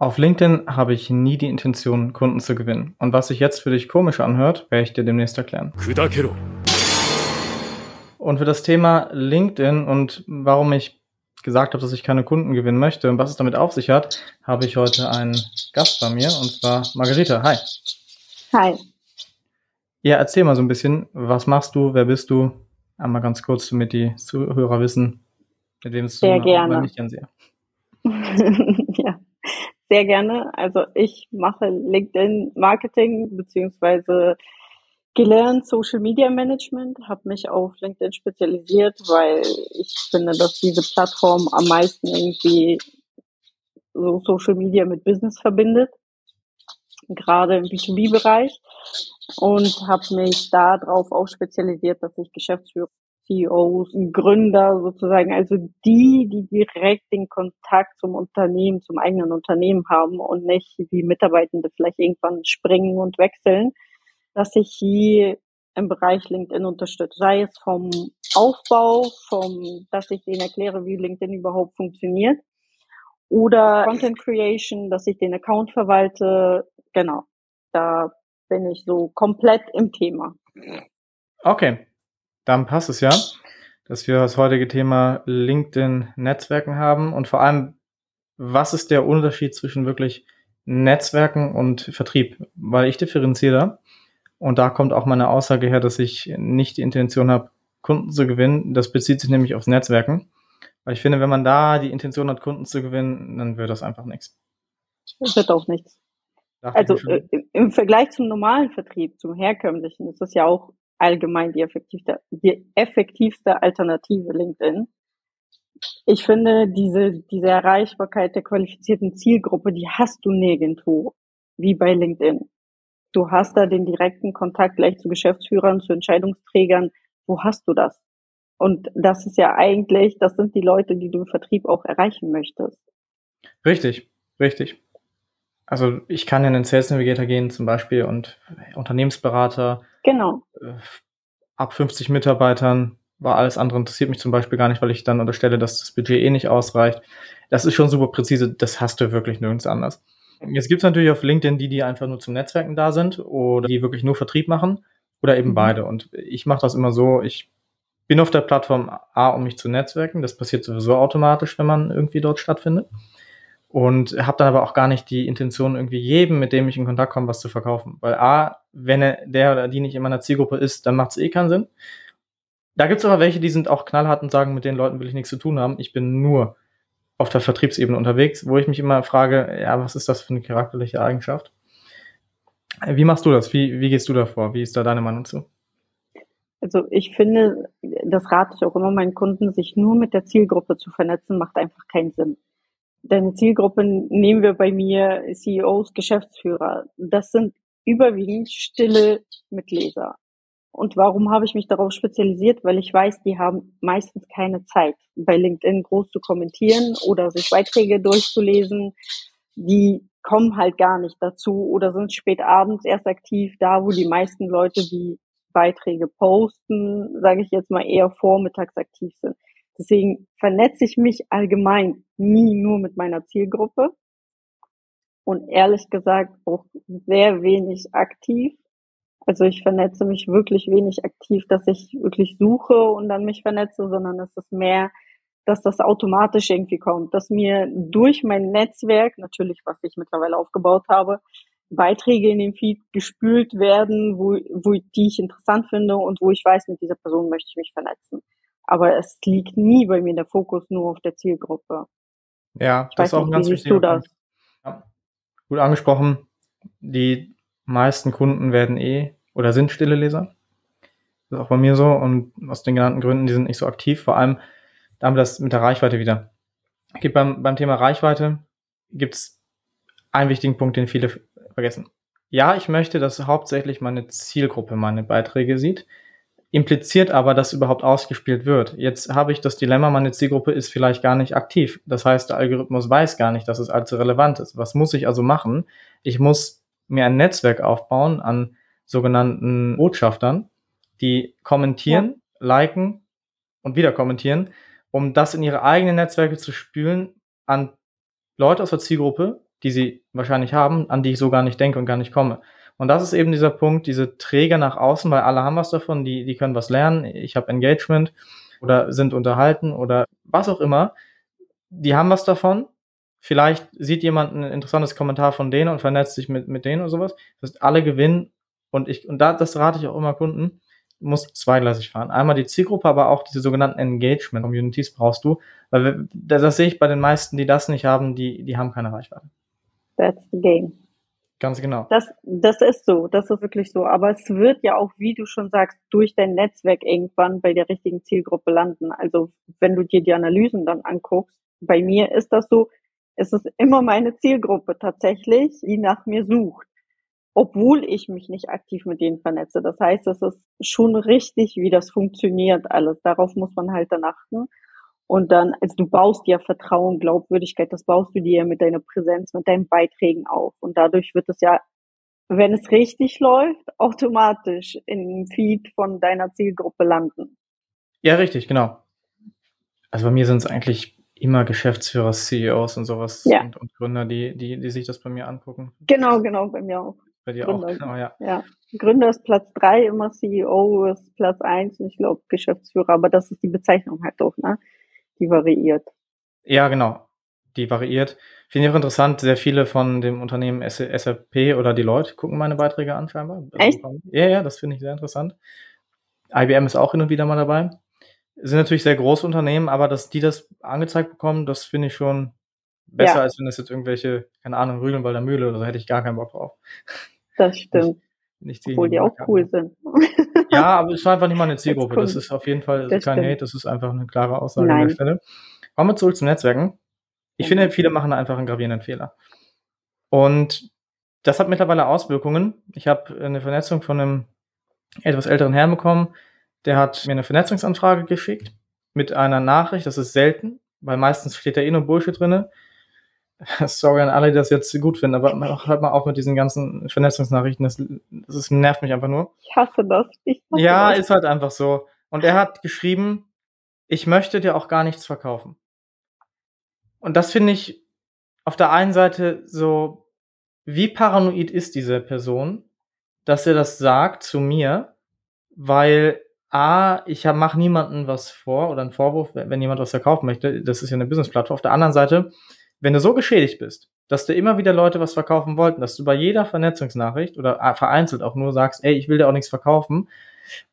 Auf LinkedIn habe ich nie die Intention, Kunden zu gewinnen. Und was sich jetzt für dich komisch anhört, werde ich dir demnächst erklären. Und für das Thema LinkedIn und warum ich gesagt habe, dass ich keine Kunden gewinnen möchte und was es damit auf sich hat, habe ich heute einen Gast bei mir und zwar Margarita. Hi. Hi. Ja, erzähl mal so ein bisschen, was machst du, wer bist du? Einmal ganz kurz, damit die Zuhörer wissen, mit wem es zu tun hat, nicht sehr. ja, sehr gerne. Also ich mache LinkedIn Marketing beziehungsweise gelernt Social Media Management, habe mich auf LinkedIn spezialisiert, weil ich finde, dass diese Plattform am meisten irgendwie so Social Media mit Business verbindet, gerade im B2B-Bereich und habe mich darauf auch spezialisiert, dass ich Geschäftsführer CEOs, Gründer sozusagen, also die, die direkt den Kontakt zum Unternehmen, zum eigenen Unternehmen haben und nicht wie Mitarbeitende vielleicht irgendwann springen und wechseln, dass ich hier im Bereich LinkedIn unterstütze, sei es vom Aufbau, vom, dass ich denen erkläre, wie LinkedIn überhaupt funktioniert, oder Content Creation, dass ich den Account verwalte, genau. Da bin ich so komplett im Thema. Okay, dann passt es ja, dass wir das heutige Thema LinkedIn-Netzwerken haben und vor allem, was ist der Unterschied zwischen wirklich Netzwerken und Vertrieb? Weil ich differenziere da und da kommt auch meine Aussage her, dass ich nicht die Intention habe, Kunden zu gewinnen. Das bezieht sich nämlich aufs Netzwerken. Weil ich finde, wenn man da die Intention hat, Kunden zu gewinnen, dann wird das einfach nichts. Das wird auch nichts. also äh, im Vergleich zum normalen Vertrieb, zum herkömmlichen, ist das ja auch allgemein die effektivste, die effektivste Alternative LinkedIn. Ich finde, diese, diese Erreichbarkeit der qualifizierten Zielgruppe, die hast du nirgendwo, wie bei LinkedIn. Du hast da den direkten Kontakt gleich zu Geschäftsführern, zu Entscheidungsträgern. Wo hast du das? Und das ist ja eigentlich, das sind die Leute, die du im Vertrieb auch erreichen möchtest. Richtig, richtig. Also ich kann in den Sales Navigator gehen zum Beispiel und Unternehmensberater. Genau. Äh, ab 50 Mitarbeitern war alles andere interessiert mich zum Beispiel gar nicht, weil ich dann unterstelle, dass das Budget eh nicht ausreicht. Das ist schon super präzise, das hast du wirklich nirgends anders. Jetzt gibt es natürlich auf LinkedIn die, die einfach nur zum Netzwerken da sind oder die wirklich nur Vertrieb machen oder eben mhm. beide. Und ich mache das immer so, ich bin auf der Plattform A, um mich zu netzwerken. Das passiert sowieso automatisch, wenn man irgendwie dort stattfindet und habe dann aber auch gar nicht die Intention, irgendwie jedem, mit dem ich in Kontakt komme, was zu verkaufen. Weil A, wenn er, der oder die nicht in meiner Zielgruppe ist, dann macht es eh keinen Sinn. Da gibt es aber welche, die sind auch knallhart und sagen, mit den Leuten will ich nichts zu tun haben. Ich bin nur auf der Vertriebsebene unterwegs, wo ich mich immer frage, ja, was ist das für eine charakterliche Eigenschaft? Wie machst du das? Wie, wie gehst du da vor? Wie ist da deine Meinung zu? Also ich finde, das rate ich auch immer meinen Kunden, sich nur mit der Zielgruppe zu vernetzen, macht einfach keinen Sinn deine Zielgruppe nehmen wir bei mir CEOs, Geschäftsführer. Das sind überwiegend stille Mitleser. Und warum habe ich mich darauf spezialisiert? Weil ich weiß, die haben meistens keine Zeit, bei LinkedIn groß zu kommentieren oder sich Beiträge durchzulesen. Die kommen halt gar nicht dazu oder sind spät abends erst aktiv, da wo die meisten Leute die Beiträge posten, sage ich jetzt mal eher vormittags aktiv sind. Deswegen vernetze ich mich allgemein nie nur mit meiner Zielgruppe und ehrlich gesagt auch sehr wenig aktiv. Also ich vernetze mich wirklich wenig aktiv, dass ich wirklich suche und dann mich vernetze, sondern es ist mehr, dass das automatisch irgendwie kommt, dass mir durch mein Netzwerk, natürlich was ich mittlerweile aufgebaut habe, Beiträge in den Feed gespült werden, wo, wo die ich interessant finde und wo ich weiß, mit dieser Person möchte ich mich vernetzen. Aber es liegt nie bei mir der Fokus nur auf der Zielgruppe. Ja, ich das ist auch nicht, ganz wichtig. Du das? Ja. Gut angesprochen. Die meisten Kunden werden eh oder sind stille Leser. Das ist auch bei mir so und aus den genannten Gründen, die sind nicht so aktiv. Vor allem, da haben wir das mit der Reichweite wieder. Gibt beim, beim Thema Reichweite gibt's einen wichtigen Punkt, den viele vergessen. Ja, ich möchte, dass hauptsächlich meine Zielgruppe meine Beiträge sieht impliziert aber, dass überhaupt ausgespielt wird. Jetzt habe ich das Dilemma, meine Zielgruppe ist vielleicht gar nicht aktiv. Das heißt, der Algorithmus weiß gar nicht, dass es allzu relevant ist. Was muss ich also machen? Ich muss mir ein Netzwerk aufbauen an sogenannten Botschaftern, die kommentieren, ja. liken und wieder kommentieren, um das in ihre eigenen Netzwerke zu spülen an Leute aus der Zielgruppe, die sie wahrscheinlich haben, an die ich so gar nicht denke und gar nicht komme. Und das ist eben dieser Punkt, diese Träger nach außen, weil alle haben was davon, die, die können was lernen, ich habe Engagement oder sind unterhalten oder was auch immer. Die haben was davon. Vielleicht sieht jemand ein interessantes Kommentar von denen und vernetzt sich mit, mit denen oder sowas. Das heißt, alle gewinnen. Und ich, und da, das rate ich auch immer Kunden, muss zweigleisig fahren. Einmal die Zielgruppe, aber auch diese sogenannten Engagement Communities brauchst du, weil das sehe ich bei den meisten, die das nicht haben, die, die haben keine Reichweite. That's the game. Ganz genau. Das, das ist so, das ist wirklich so. Aber es wird ja auch, wie du schon sagst, durch dein Netzwerk irgendwann bei der richtigen Zielgruppe landen. Also wenn du dir die Analysen dann anguckst, bei mir ist das so, es ist immer meine Zielgruppe tatsächlich, die nach mir sucht, obwohl ich mich nicht aktiv mit denen vernetze. Das heißt, es ist schon richtig, wie das funktioniert alles. Darauf muss man halt dann achten. Und dann, also du baust ja Vertrauen, Glaubwürdigkeit, das baust du dir ja mit deiner Präsenz, mit deinen Beiträgen auf. Und dadurch wird es ja, wenn es richtig läuft, automatisch im Feed von deiner Zielgruppe landen. Ja, richtig, genau. Also bei mir sind es eigentlich immer Geschäftsführer, CEOs und sowas Ja. und, und Gründer, die, die, die sich das bei mir angucken. Genau, genau, bei mir auch. Bei dir Gründer. auch, genau, ja. Ja. Gründer ist Platz drei, immer CEO ist Platz eins und ich glaube Geschäftsführer, aber das ist die Bezeichnung halt auch, ne? Die variiert. Ja, genau. Die variiert. Finde ich auch interessant, sehr viele von dem Unternehmen SAP oder die Leute gucken meine Beiträge an, scheinbar. Also, Echt? Ja, ja, das finde ich sehr interessant. IBM ist auch hin und wieder mal dabei. Sind natürlich sehr große Unternehmen, aber dass die das angezeigt bekommen, das finde ich schon besser, Ja. als wenn das jetzt irgendwelche, keine Ahnung, Rügenwalder Mühle oder so, hätte ich gar keinen Bock drauf. Das stimmt. Nichts gegen Obwohl die auch cool sind. Ja, aber es ist einfach nicht mal eine Zielgruppe. Das ist auf jeden Fall kein stimmt. Hate, das ist einfach eine klare Aussage an Nein. der Stelle. Kommen wir zurück zum Netzwerken. Ich Mhm. finde, viele machen da einfach einen gravierenden Fehler. Und das hat mittlerweile Auswirkungen. Ich habe eine Vernetzung von einem etwas älteren Herrn bekommen. Der hat mir eine Vernetzungsanfrage geschickt mit einer Nachricht. Das ist selten, weil meistens steht da eh nur Bullshit drinne. Sorry an alle, die das jetzt gut finden, aber hört mal auf mit diesen ganzen Vernetzungsnachrichten. Das, das nervt mich einfach nur. Ich hasse das. Ich hasse Ja, das. ist halt einfach so. Und er hat geschrieben, ich möchte dir auch gar nichts verkaufen. Und das finde ich auf der einen Seite so, wie paranoid ist diese Person, dass er das sagt zu mir, weil A, ich mache niemandem was vor oder einen Vorwurf, wenn jemand was verkaufen möchte. Das ist ja eine Business-Plattform. Auf der anderen Seite, wenn du so geschädigt bist, dass dir immer wieder Leute was verkaufen wollten, dass du bei jeder Vernetzungsnachricht oder äh, vereinzelt auch nur sagst, ey, ich will dir auch nichts verkaufen,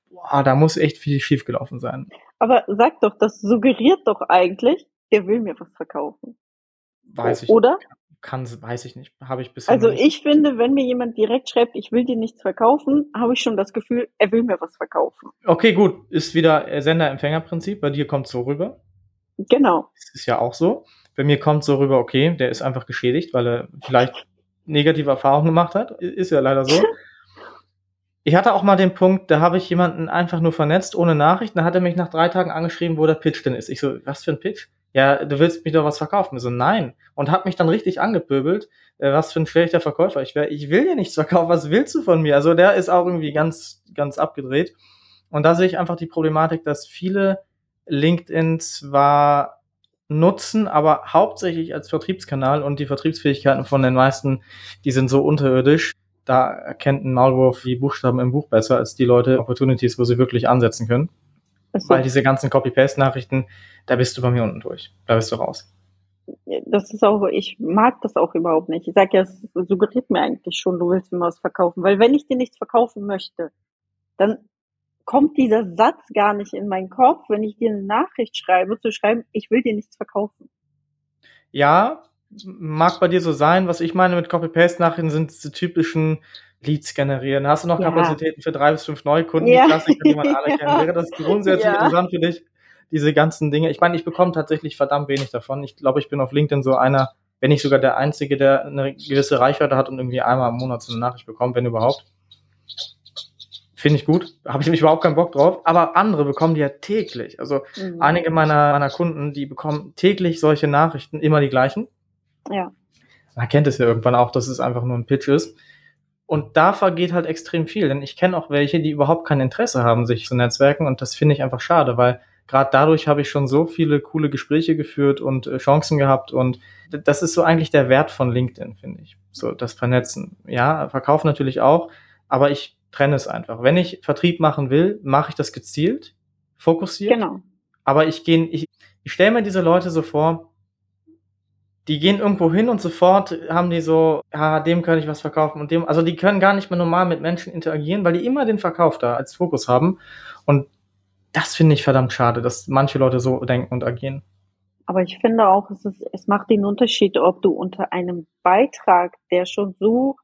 boah, da muss echt viel schiefgelaufen sein. Aber sag doch, das suggeriert doch eigentlich, der will mir was verkaufen. Weiß ich Oder? Kann, weiß ich nicht. Habe ich bisher Also nicht. ich finde, wenn mir jemand direkt schreibt, ich will dir nichts verkaufen, habe ich schon das Gefühl, er will mir was verkaufen. Okay, gut. Ist wieder Sender-Empfänger-Prinzip. Bei dir kommt so rüber. Genau. Das ist ja auch so. Bei mir kommt so rüber, okay, der ist einfach geschädigt, weil er vielleicht negative Erfahrungen gemacht hat. Ist ja leider so. Ich hatte auch mal den Punkt, da habe ich jemanden einfach nur vernetzt, ohne Nachricht. Dann hat er mich nach drei Tagen angeschrieben, wo der Pitch denn ist. Ich so, was für ein Pitch? Ja, du willst mir doch was verkaufen. Ich so, nein. Und hat mich dann richtig angepöbelt, äh, was für ein schlechter Verkäufer ich wäre. Ich will dir nichts verkaufen, was willst du von mir? Also der ist auch irgendwie ganz, ganz abgedreht. Und da sehe ich einfach die Problematik, dass viele LinkedIn zwar nutzen, aber hauptsächlich als Vertriebskanal und die Vertriebsfähigkeiten von den meisten, die sind so unterirdisch. Da erkennt ein Maulwurf die Buchstaben im Buch besser als die Leute Opportunities, wo sie wirklich ansetzen können. Das, Weil diese ganzen Copy-Paste-Nachrichten, da bist du bei mir unten durch. Da bist du raus. das ist auch, ich mag das auch überhaupt nicht. Ich sag ja, es suggeriert mir eigentlich schon, du willst mir was verkaufen. Weil wenn ich dir nichts verkaufen möchte, dann kommt dieser Satz gar nicht in meinen Kopf, wenn ich dir eine Nachricht schreibe, zu schreiben, ich will dir nichts verkaufen. Ja, mag bei dir so sein. Was ich meine mit Copy-Paste-Nachrichten sind diese typischen Leads generieren. Hast du noch Ja. Kapazitäten für drei bis fünf Neukunden? Ja. Die Klassiker, die man alle Ja. kennt. Wäre das grundsätzlich Ja. interessant für dich, diese ganzen Dinge? Ich meine, ich bekomme tatsächlich verdammt wenig davon. Ich glaube, ich bin auf LinkedIn so einer, wenn nicht sogar der Einzige, der eine gewisse Reichweite hat und irgendwie einmal im Monat so eine Nachricht bekommt, wenn überhaupt. Finde ich gut. Habe ich nämlich überhaupt keinen Bock drauf. Aber andere bekommen die ja täglich. Also Mhm. einige meiner, meiner Kunden, die bekommen täglich solche Nachrichten, immer die gleichen. Ja. Man kennt es ja irgendwann auch, dass es einfach nur ein Pitch ist. Und da vergeht halt extrem viel, denn ich kenne auch welche, die überhaupt kein Interesse haben, sich zu netzwerken und das finde ich einfach schade, weil gerade dadurch habe ich schon so viele coole Gespräche geführt und äh, Chancen gehabt und das ist so eigentlich der Wert von LinkedIn, finde ich. So das Vernetzen. Ja, Verkauf natürlich auch, aber ich trenne es einfach. Wenn ich Vertrieb machen will, mache ich das gezielt, fokussiert. Genau. Aber ich gehe, ich, ich stelle mir diese Leute so vor, die gehen irgendwo hin und sofort haben die so, ja, dem kann ich was verkaufen und dem, also die können gar nicht mehr normal mit Menschen interagieren, weil die immer den Verkauf da als Fokus haben. Und das finde ich verdammt schade, dass manche Leute so denken und agieren. Aber ich finde auch, es, ist, es macht den Unterschied, ob du unter einem Beitrag, der schon so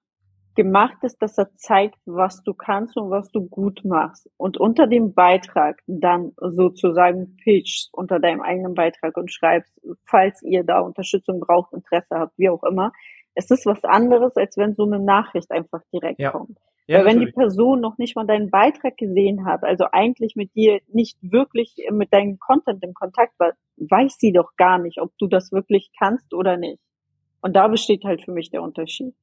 gemacht ist, dass er zeigt, was du kannst und was du gut machst. Und unter dem Beitrag dann sozusagen pitchst unter deinem eigenen Beitrag und schreibst, falls ihr da Unterstützung braucht, Interesse habt, wie auch immer. Es ist was anderes, als wenn so eine Nachricht einfach direkt ja. kommt. Ja, Weil wenn natürlich. die Person noch nicht mal deinen Beitrag gesehen hat, also eigentlich mit dir nicht wirklich mit deinem Content im Kontakt war, weiß sie doch gar nicht, ob du das wirklich kannst oder nicht. Und da besteht halt für mich der Unterschied.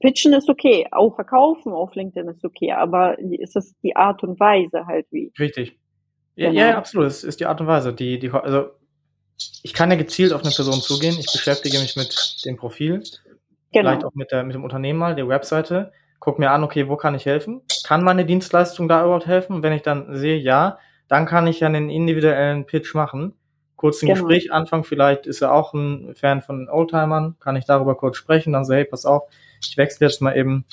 Pitchen ist okay, auch verkaufen auf LinkedIn ist okay, aber ist das die Art und Weise halt wie? Richtig. Ja, genau. ja, absolut. Es ist die Art und Weise. Die, die, also ich kann ja gezielt auf eine Person zugehen. Ich beschäftige mich mit dem Profil, genau. vielleicht auch mit, der, mit dem Unternehmen mal, der Webseite, guck mir an, okay, wo kann ich helfen? Kann meine Dienstleistung da überhaupt helfen? wenn ich dann sehe, ja, dann kann ich ja einen individuellen Pitch machen. Kurz ein genau. Gespräch anfangen, vielleicht ist er auch ein Fan von Oldtimern, kann ich darüber kurz sprechen, dann so, hey, pass auf, ich wechsle jetzt mal eben,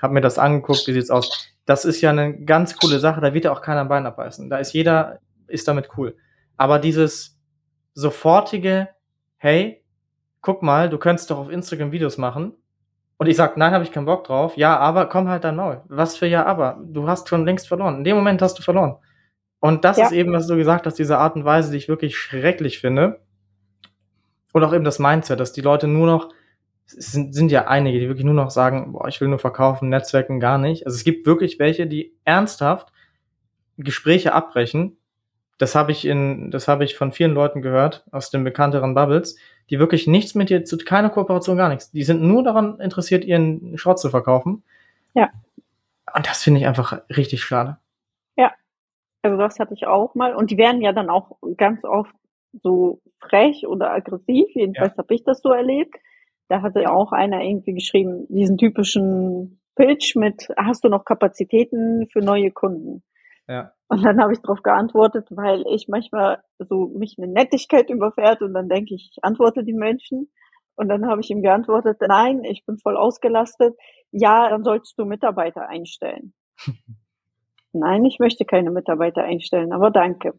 habe mir das angeguckt, wie sieht's aus. Das ist ja eine ganz coole Sache, da wird ja auch keiner ein Bein abbeißen. Da ist jeder, ist damit cool. Aber dieses sofortige, hey, guck mal, du könntest doch auf Instagram Videos machen. Und ich sag, nein, habe ich keinen Bock drauf. Ja, aber komm halt dann Maul. Was für ja, aber. Du hast schon längst verloren. In dem Moment hast du verloren. Und das ja. ist eben, was du gesagt hast, diese Art und Weise, die ich wirklich schrecklich finde. Und auch eben das Mindset, dass die Leute nur noch es sind, sind ja einige, die wirklich nur noch sagen, boah, ich will nur verkaufen, Netzwerken gar nicht. Also es gibt wirklich welche, die ernsthaft Gespräche abbrechen. Das habe ich in, das habe ich von vielen Leuten gehört aus den bekannteren Bubbles, die wirklich nichts mit dir zu, keine Kooperation, gar nichts. Die sind nur daran interessiert, ihren Schrott zu verkaufen. Ja. Und das finde ich einfach richtig schade. Ja. Also das hatte ich auch mal. Und die werden ja dann auch ganz oft so frech oder aggressiv. Jedenfalls ja. habe ich das so erlebt da hatte ja auch einer irgendwie geschrieben, diesen typischen Pitch mit, hast du noch Kapazitäten für neue Kunden? Ja. Und dann habe ich darauf geantwortet, weil ich manchmal so mich eine Nettigkeit überfährt und dann denke ich, ich antworte die Menschen. Und dann habe ich ihm geantwortet, nein, ich bin voll ausgelastet. Ja, dann solltest du Mitarbeiter einstellen. nein, ich möchte keine Mitarbeiter einstellen, aber danke.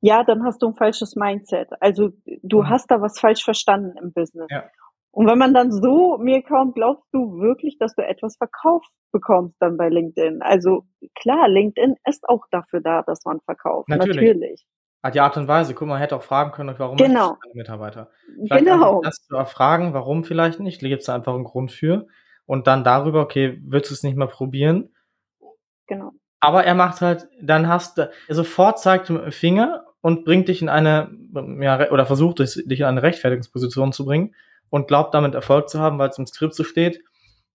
Ja, dann hast du ein falsches Mindset. Also du mhm. hast da was falsch verstanden im Business. Ja. Und wenn man dann so mir kommt, glaubst du wirklich, dass du etwas verkauft bekommst dann bei LinkedIn? Also klar, LinkedIn ist auch dafür da, dass man verkauft. Natürlich. Natürlich. Die Art und Weise, guck mal, hätte auch fragen können, warum genau. Mitarbeiter. Vielleicht genau. Das zu erfragen, warum vielleicht nicht, gibt es da einfach einen Grund für. Und dann darüber, okay, willst du es nicht mal probieren? Genau. Aber er macht halt, dann hast du, er sofort zeigt mit dem Finger und bringt dich in eine, ja, oder versucht dich in eine Rechtfertigungsposition zu bringen und glaubt damit Erfolg zu haben, weil es im Skript so steht.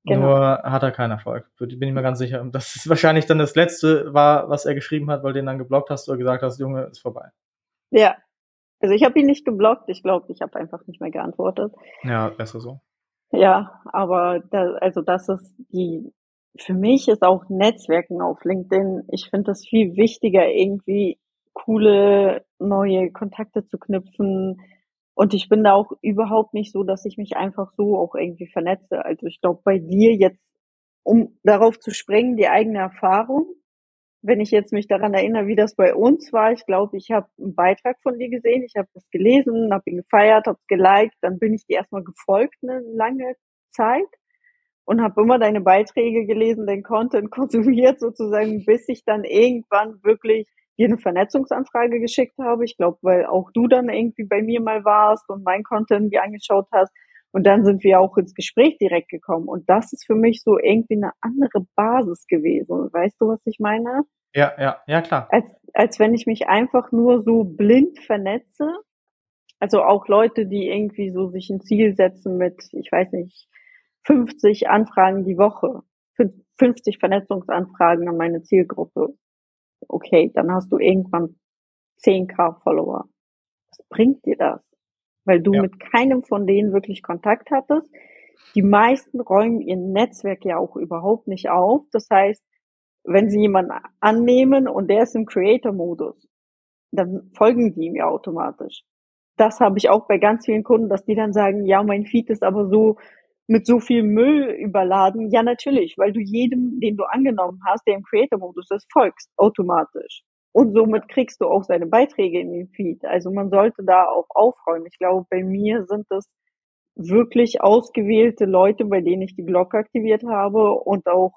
Genau. Nur hat er keinen Erfolg. Bin ich mir ganz sicher. Das ist wahrscheinlich dann das letzte war, was er geschrieben hat, weil du den dann geblockt hast oder gesagt hast, Junge, ist vorbei. Ja. Also ich habe ihn nicht geblockt. Ich glaube, ich habe einfach nicht mehr geantwortet. Ja, besser so. Ja, aber da, also das ist die, für mich ist auch Netzwerken auf LinkedIn, ich finde das viel wichtiger, irgendwie coole neue Kontakte zu knüpfen, und ich bin da auch überhaupt nicht so, dass ich mich einfach so auch irgendwie vernetze. Also ich glaube, bei dir jetzt, um darauf zu springen, die eigene Erfahrung, wenn ich jetzt mich daran erinnere, wie das bei uns war, ich glaube, ich habe einen Beitrag von dir gesehen, ich habe das gelesen, habe ihn gefeiert, habe es geliked, dann bin ich dir erstmal gefolgt eine lange Zeit und habe immer deine Beiträge gelesen, den Content konsumiert sozusagen, bis ich dann irgendwann wirklich dir eine Vernetzungsanfrage geschickt habe. Ich glaube, weil auch du dann irgendwie bei mir mal warst und mein Content dir angeschaut hast. Und dann sind wir auch ins Gespräch direkt gekommen. Und das ist für mich so irgendwie eine andere Basis gewesen. Weißt du, was ich meine? Ja, ja, ja, klar. Als, als wenn ich mich einfach nur so blind vernetze. Also auch Leute, die irgendwie so sich ein Ziel setzen mit, ich weiß nicht, 50 Anfragen die Woche. 50 Vernetzungsanfragen an meine Zielgruppe okay, dann hast du irgendwann 10k Follower. Was bringt dir das? Weil du Ja. mit keinem von denen wirklich Kontakt hattest. Die meisten räumen ihr Netzwerk ja auch überhaupt nicht auf. Das heißt, wenn sie jemanden annehmen und der ist im Creator-Modus, dann folgen die ihm ja automatisch. Das habe ich auch bei ganz vielen Kunden, dass die dann sagen, ja, mein Feed ist aber so mit so viel Müll überladen. Ja, natürlich, weil du jedem, den du angenommen hast, der im Creator-Modus ist, folgst automatisch. Und somit kriegst du auch seine Beiträge in den Feed. Also man sollte da auch aufräumen. Ich glaube, bei mir sind das wirklich ausgewählte Leute, bei denen ich die Glocke aktiviert habe und auch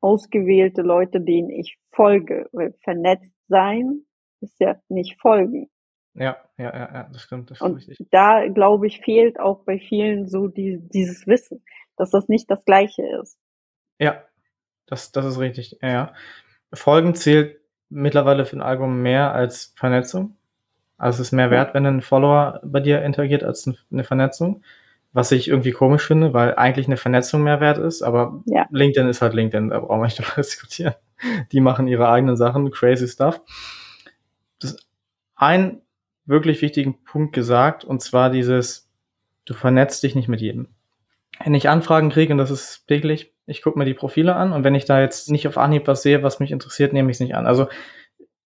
ausgewählte Leute, denen ich folge. Weil vernetzt sein ist ja nicht folgen. Ja, ja, ja, ja, das stimmt, das Und richtig. da, glaube ich, fehlt auch bei vielen so die, dieses Wissen, dass das nicht das Gleiche ist. Ja, das, das ist richtig. Ja, ja. Folgen zählt mittlerweile für ein Album mehr als Vernetzung. Also es ist mehr wert, wenn ein Follower bei dir interagiert als ein- eine Vernetzung. Was ich irgendwie komisch finde, weil eigentlich eine Vernetzung mehr wert ist, aber Ja. LinkedIn ist halt LinkedIn, da brauchen wir nicht drüber diskutieren. Die machen ihre eigenen Sachen, crazy stuff. Das ein wirklich wichtigen Punkt gesagt, und zwar dieses, du vernetzt dich nicht mit jedem. Wenn ich Anfragen kriege, und das ist täglich, ich gucke mir die Profile an und wenn ich da jetzt nicht auf Anhieb was sehe, was mich interessiert, nehme ich es nicht an. Also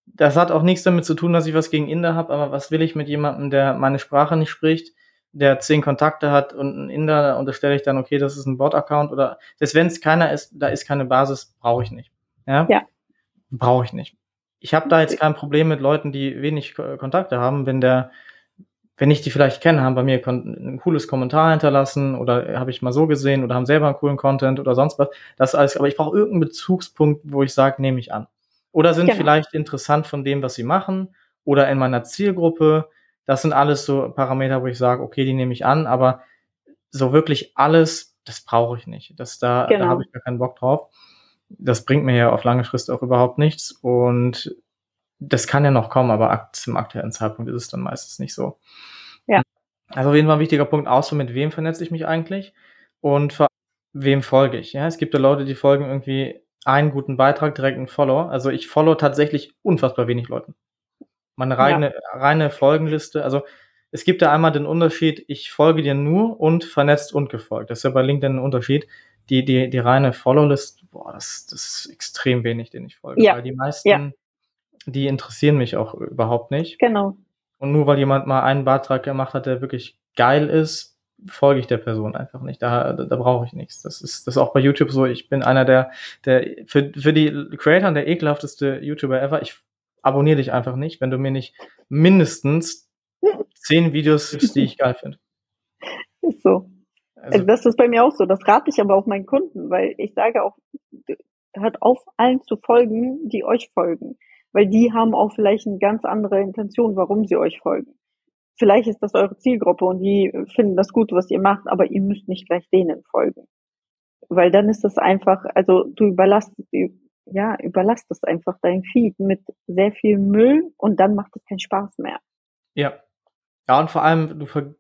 das hat auch nichts damit zu tun, dass ich was gegen Inder habe, aber was will ich mit jemandem, der meine Sprache nicht spricht, der zehn Kontakte hat und ein Inder, da unterstelle ich dann, okay, das ist ein Bot-Account oder selbst wenn es keiner ist, da ist keine Basis, brauche ich nicht. Ja? Ja. Brauche ich nicht. Ich habe da jetzt kein Problem mit Leuten, die wenig Ko- Kontakte haben, wenn der wenn ich die vielleicht kenne, haben bei mir ein cooles Kommentar hinterlassen oder habe ich mal so gesehen oder haben selber einen coolen Content oder sonst was. Das alles, aber ich brauche irgendeinen Bezugspunkt, wo ich sage, nehme ich an. Oder sind Genau. vielleicht interessant von dem, was sie machen oder in meiner Zielgruppe. Das sind alles so Parameter, wo ich sage, okay, die nehme ich an, aber so wirklich alles, das brauche ich nicht. Das da, da Genau. habe ich gar keinen Bock drauf. Das bringt mir ja auf lange Frist auch überhaupt nichts und das kann ja noch kommen, aber zum aktuellen Zeitpunkt ist es dann meistens nicht so. Ja. Also auf jeden Fall ein wichtiger Punkt, auch so mit wem vernetze ich mich eigentlich und vor wem folge ich. Ja, es gibt ja Leute, die folgen irgendwie einen guten Beitrag, direkt einen Follower. Also ich follow tatsächlich unfassbar wenig Leuten. Meine reine, reine Folgenliste, also es gibt da einmal den Unterschied, ich folge dir nur und vernetzt und gefolgt. Das ist ja bei LinkedIn ein Unterschied. Die, die, die reine Follow-List, boah, das, das ist extrem wenig, den ich folge. Ja. Weil die meisten, Ja. die interessieren mich auch überhaupt nicht. Genau. Und nur weil jemand mal einen Beitrag gemacht hat, der wirklich geil ist, folge ich der Person einfach nicht. Da, da, da brauche ich nichts. Das ist, das ist auch bei YouTube so. Ich bin einer der, der für, für die Creator der ekelhafteste YouTuber ever. Ich abonniere dich einfach nicht, wenn du mir nicht mindestens zehn Videos gibst, die ich geil finde. Ist so. Also das ist bei mir auch so. Das rate ich aber auch meinen Kunden, weil ich sage auch, hört auf, allen zu folgen, die euch folgen. Weil die haben auch vielleicht eine ganz andere Intention, warum sie euch folgen. Vielleicht ist das eure Zielgruppe und die finden das gut, was ihr macht, aber ihr müsst nicht gleich denen folgen. Weil dann ist das einfach, also du überlastest, ja, überlastest einfach dein Feed mit sehr viel Müll und dann macht es keinen Spaß mehr. ja. Ja, und vor allem, du, ver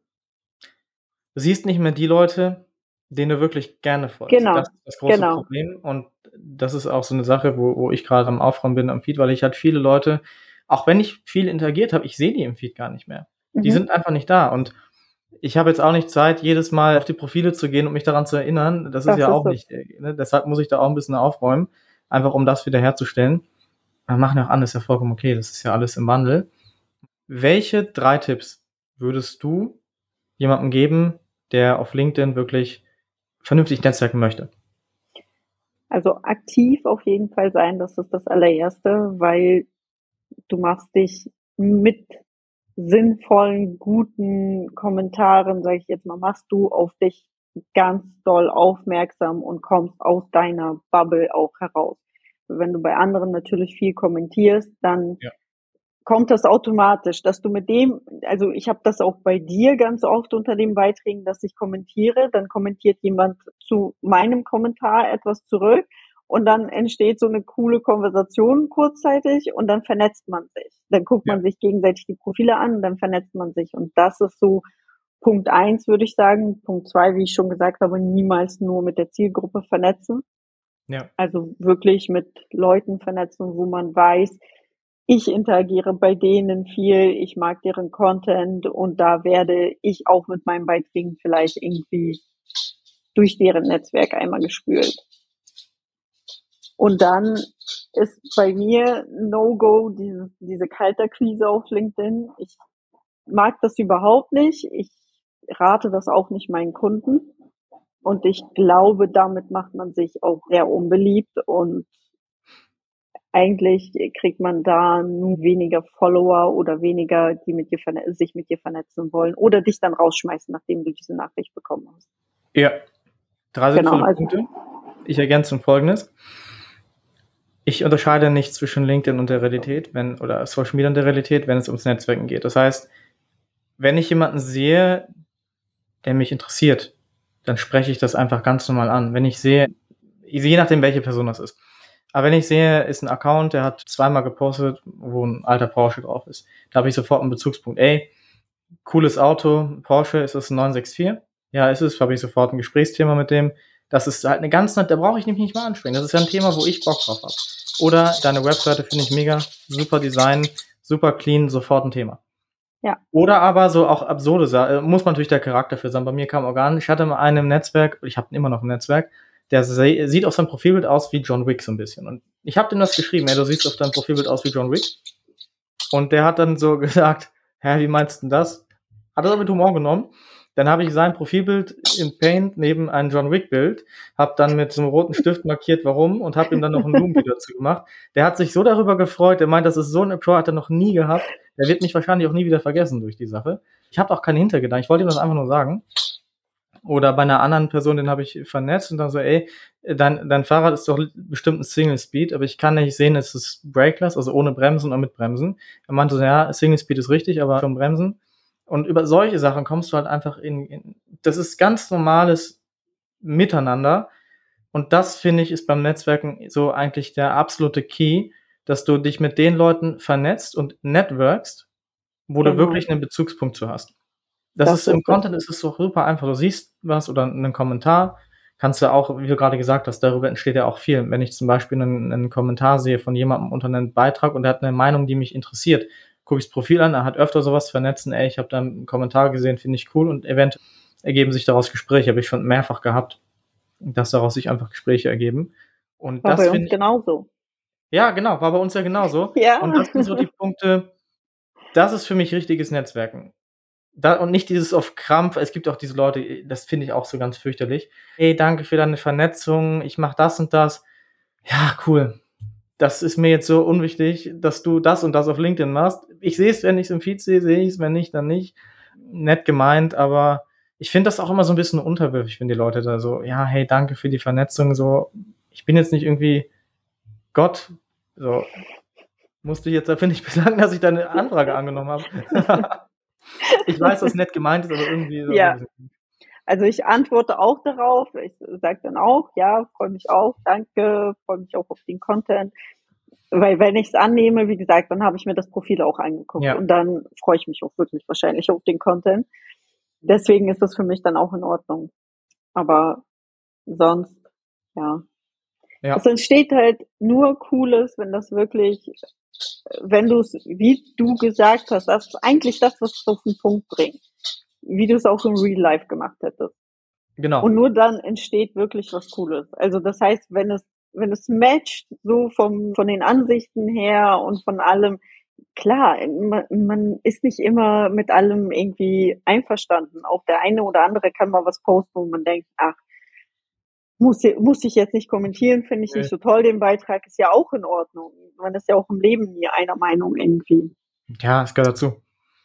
du siehst nicht mehr die Leute, denen du wirklich gerne folgst. Genau, Das ist das große genau. Problem. Und das ist auch so eine Sache, wo, wo ich gerade am Aufräumen bin am Feed, weil ich halt viele Leute, auch wenn ich viel interagiert habe, ich sehe die im Feed gar nicht mehr. Die Mhm. sind einfach nicht da. Und ich habe jetzt auch nicht Zeit, jedes Mal auf die Profile zu gehen und mich daran zu erinnern. Das ist Das ja ist auch es. nicht, äh, ne? deshalb muss ich da auch ein bisschen aufräumen, einfach um das wieder herzustellen. Wir machen ja auch an, ist ja vollkommen okay, das ist ja alles im Wandel. Welche drei Tipps würdest du jemandem geben, der auf LinkedIn wirklich vernünftig netzwerken möchte? Also aktiv auf jeden Fall sein, das ist das allererste, weil du machst dich mit sinnvollen, guten Kommentaren, sage ich jetzt mal, machst du auf dich ganz doll aufmerksam und kommst aus deiner Bubble auch heraus. Wenn du bei anderen natürlich viel kommentierst, dann Ja. Kommt das automatisch, dass du mit dem, also ich habe das auch bei dir ganz oft unter den Beiträgen, dass ich kommentiere, dann kommentiert jemand zu meinem Kommentar etwas zurück und dann entsteht so eine coole Konversation kurzzeitig und dann vernetzt man sich. Dann guckt man Ja. sich gegenseitig die Profile an und dann vernetzt man sich und das ist so Punkt eins, würde ich sagen. Punkt zwei, wie ich schon gesagt habe, niemals nur mit der Zielgruppe vernetzen. Ja. Also wirklich mit Leuten vernetzen, wo man weiß, ich interagiere bei denen viel, ich mag deren Content und da werde ich auch mit meinen Beiträgen vielleicht irgendwie durch deren Netzwerk einmal gespült. Und dann ist bei mir No-Go diese, diese Kalterquise auf LinkedIn. Ich mag das überhaupt nicht. Ich rate das auch nicht meinen Kunden. Und ich glaube, damit macht man sich auch sehr unbeliebt und eigentlich kriegt man da nur weniger Follower oder weniger, die mit dir sich mit dir vernetzen wollen oder dich dann rausschmeißen, nachdem du diese Nachricht bekommen hast. Ja, drei genau, also, Punkte. Ich ergänze folgendes. Ich unterscheide nicht zwischen LinkedIn und der Realität, wenn, oder Social Media und der Realität, wenn es ums Netzwerken geht. Das heißt, wenn ich jemanden sehe, der mich interessiert, dann spreche ich das einfach ganz normal an. Wenn ich sehe, je nachdem, welche Person das ist. Aber wenn ich sehe, ist ein Account, der hat zweimal gepostet, wo ein alter Porsche drauf ist, da habe ich sofort einen Bezugspunkt. Ey, cooles Auto, Porsche, ist das ein 964? Ja, ist es, habe ich sofort ein Gesprächsthema mit dem. Das ist halt eine ganz, da brauche ich mich nicht mal ansprechen. Das ist ja ein Thema, wo ich Bock drauf habe. Oder deine Webseite finde ich mega, super Design, super clean, sofort ein Thema. Ja. Oder aber so auch absurde Sachen, äh, muss man natürlich der Charakter für sein. Bei mir kam Organ, ich hatte mal einen im Netzwerk, ich habe immer noch ein Netzwerk, der sieht auf seinem Profilbild aus wie John Wick so ein bisschen. Und ich habe dem das geschrieben, ey, du siehst auf deinem Profilbild aus wie John Wick. Und der hat dann so gesagt, hä, wie meinst du denn das? Hat das aber mit Humor genommen dann habe ich sein Profilbild in Paint neben ein John Wick Bild, habe dann mit so einem roten Stift markiert, warum und habe ihm dann noch ein Blumenbild dazu gemacht. Der hat sich so darüber gefreut, der meint, das ist so ein Approach, hat er noch nie gehabt. Der wird mich wahrscheinlich auch nie wieder vergessen durch die Sache. Ich habe auch keinen Hintergedanken, ich wollte ihm das einfach nur sagen. Oder bei einer anderen Person, den habe ich vernetzt und dann so, ey, dein, dein Fahrrad ist doch bestimmt ein Single Speed, aber ich kann nicht sehen, es ist Brakeless, also ohne Bremsen oder mit Bremsen. Er meinte so, ja, Single Speed ist richtig, aber schon Bremsen. Und über solche Sachen kommst du halt einfach in, in das ist ganz normales Miteinander. Und das finde ich ist beim Netzwerken so eigentlich der absolute Key, dass du dich mit den Leuten vernetzt und networkst, wo genau. du wirklich einen Bezugspunkt zu hast. Das, das ist im Content ist es so super einfach. Du siehst was oder einen Kommentar, kannst du auch, wie du gerade gesagt hast, darüber entsteht ja auch viel. Wenn ich zum Beispiel einen, einen Kommentar sehe von jemandem unter einem Beitrag und der hat eine Meinung, die mich interessiert, gucke ich das Profil an, er hat öfter sowas vernetzen, ey, ich habe da einen Kommentar gesehen, finde ich cool und eventuell ergeben sich daraus Gespräche, habe ich schon mehrfach gehabt, dass daraus sich einfach Gespräche ergeben. Und war das bei uns ich, genauso. Ja, genau, war bei uns ja genauso. Ja. Und das sind so die Punkte, das ist für mich richtiges Netzwerken. Da, und nicht dieses auf Krampf, es gibt auch diese Leute, das finde ich auch so ganz fürchterlich. Hey, danke für deine Vernetzung, ich mache das und das. Ja, cool das ist mir jetzt so unwichtig, dass du das und das auf LinkedIn machst. Ich sehe es, wenn ich es im Feed sehe, sehe ich es, wenn nicht, dann nicht. Nett gemeint, aber ich finde das auch immer so ein bisschen unterwürfig, wenn die Leute da so, ja, hey, danke für die Vernetzung, so, ich bin jetzt nicht irgendwie Gott, so, musste ich jetzt, da finde ich, bedanken, dass ich deine Anfrage angenommen habe. ich weiß, dass nett gemeint ist, aber irgendwie so. Ja. Also ich antworte auch darauf. Ich sage dann auch, ja, freue mich auch, danke, freue mich auch auf den Content. Weil wenn ich es annehme, wie gesagt, dann habe ich mir das Profil auch angeguckt ja. und dann freue ich mich auch wirklich wahrscheinlich auf den Content. Deswegen ist das für mich dann auch in Ordnung. Aber sonst, ja. ja. Es entsteht halt nur Cooles, wenn das wirklich, wenn du es, wie du gesagt hast, das ist eigentlich das, was es auf den Punkt bringt wie du es auch im Real Life gemacht hättest. Genau. Und nur dann entsteht wirklich was Cooles. Also das heißt, wenn es, wenn es matcht, so vom, von den Ansichten her und von allem, klar, man, man ist nicht immer mit allem irgendwie einverstanden. Auch der eine oder andere kann mal was posten, wo man denkt, ach, muss, muss ich jetzt nicht kommentieren, finde ich nicht so toll, den Beitrag ist ja auch in Ordnung. Man ist ja auch im Leben nie einer Meinung irgendwie. Ja, es gehört dazu.